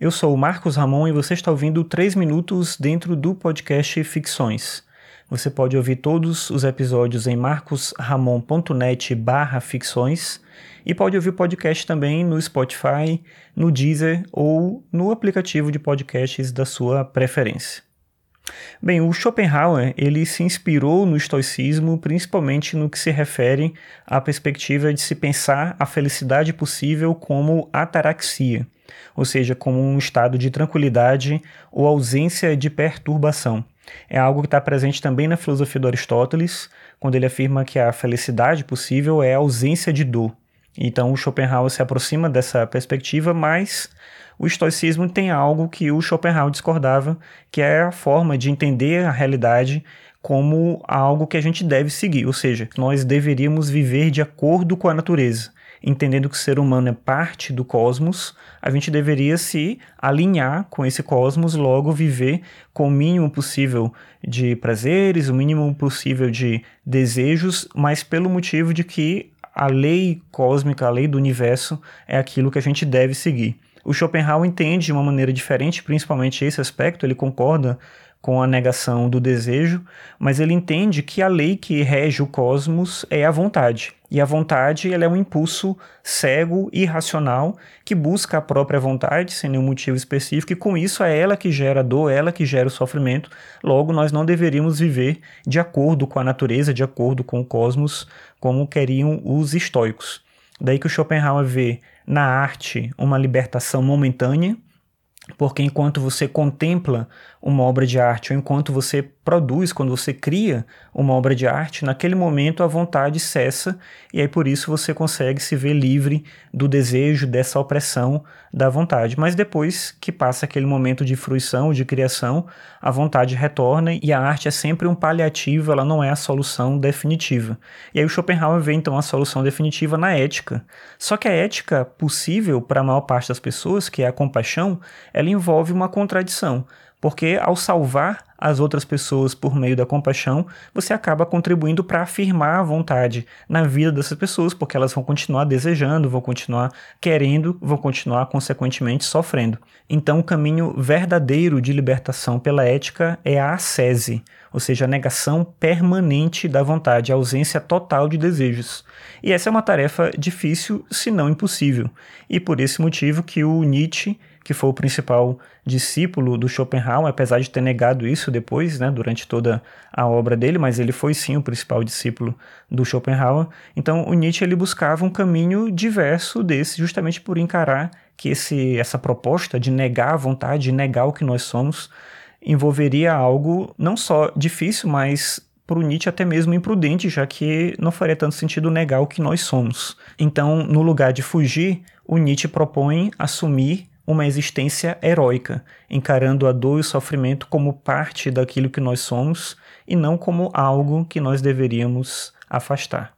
Eu sou o Marcos Ramon e você está ouvindo 3 minutos dentro do podcast Ficções. Você pode ouvir todos os episódios em marcosramon.net barra ficções e pode ouvir o podcast também no Spotify, no Deezer ou no aplicativo de podcasts da sua preferência. Bem, o Schopenhauer ele se inspirou no estoicismo principalmente no que se refere à perspectiva de se pensar a felicidade possível como ataraxia, ou seja, como um estado de tranquilidade ou ausência de perturbação. É algo que está presente também na filosofia do Aristóteles, quando ele afirma que a felicidade possível é a ausência de dor. Então, o Schopenhauer se aproxima dessa perspectiva, mas o estoicismo tem algo que o Schopenhauer discordava, que é a forma de entender a realidade como algo que a gente deve seguir, ou seja, nós deveríamos viver de acordo com a natureza. Entendendo que o ser humano é parte do cosmos, a gente deveria se alinhar com esse cosmos, logo viver com o mínimo possível de prazeres, o mínimo possível de desejos, mas pelo motivo de que a lei cósmica, a lei do universo, é aquilo que a gente deve seguir. O Schopenhauer entende de uma maneira diferente, principalmente esse aspecto, ele concorda com a negação do desejo, mas ele entende que a lei que rege o cosmos é a vontade. E a vontade ela é um impulso cego irracional que busca a própria vontade sem nenhum motivo específico, e com isso é ela que gera a dor, ela que gera o sofrimento. Logo, nós não deveríamos viver de acordo com a natureza, de acordo com o cosmos, como queriam os estoicos. Daí que o Schopenhauer vê na arte uma libertação momentânea, porque enquanto você contempla uma obra de arte, ou enquanto você produz, quando você cria uma obra de arte, naquele momento a vontade cessa e aí por isso você consegue se ver livre do desejo, dessa opressão da vontade. Mas depois que passa aquele momento de fruição, de criação, a vontade retorna e a arte é sempre um paliativo, ela não é a solução definitiva. E aí o Schopenhauer vê então a solução definitiva na ética. Só que a ética possível para a maior parte das pessoas, que é a compaixão, ela envolve uma contradição. Porque ao salvar as outras pessoas por meio da compaixão, você acaba contribuindo para afirmar a vontade na vida dessas pessoas, porque elas vão continuar desejando, vão continuar querendo, vão continuar consequentemente sofrendo. Então, o caminho verdadeiro de libertação pela ética é a ascese, ou seja, a negação permanente da vontade, a ausência total de desejos. E essa é uma tarefa difícil, se não impossível. E por esse motivo que o Nietzsche que foi o principal discípulo do Schopenhauer, apesar de ter negado isso depois, né, durante toda a obra dele, mas ele foi sim o principal discípulo do Schopenhauer. Então, o Nietzsche ele buscava um caminho diverso desse, justamente por encarar que esse, essa proposta de negar a vontade, de negar o que nós somos, envolveria algo não só difícil, mas para o Nietzsche até mesmo imprudente, já que não faria tanto sentido negar o que nós somos. Então, no lugar de fugir, o Nietzsche propõe assumir uma existência heróica, encarando a dor e o sofrimento como parte daquilo que nós somos e não como algo que nós deveríamos afastar.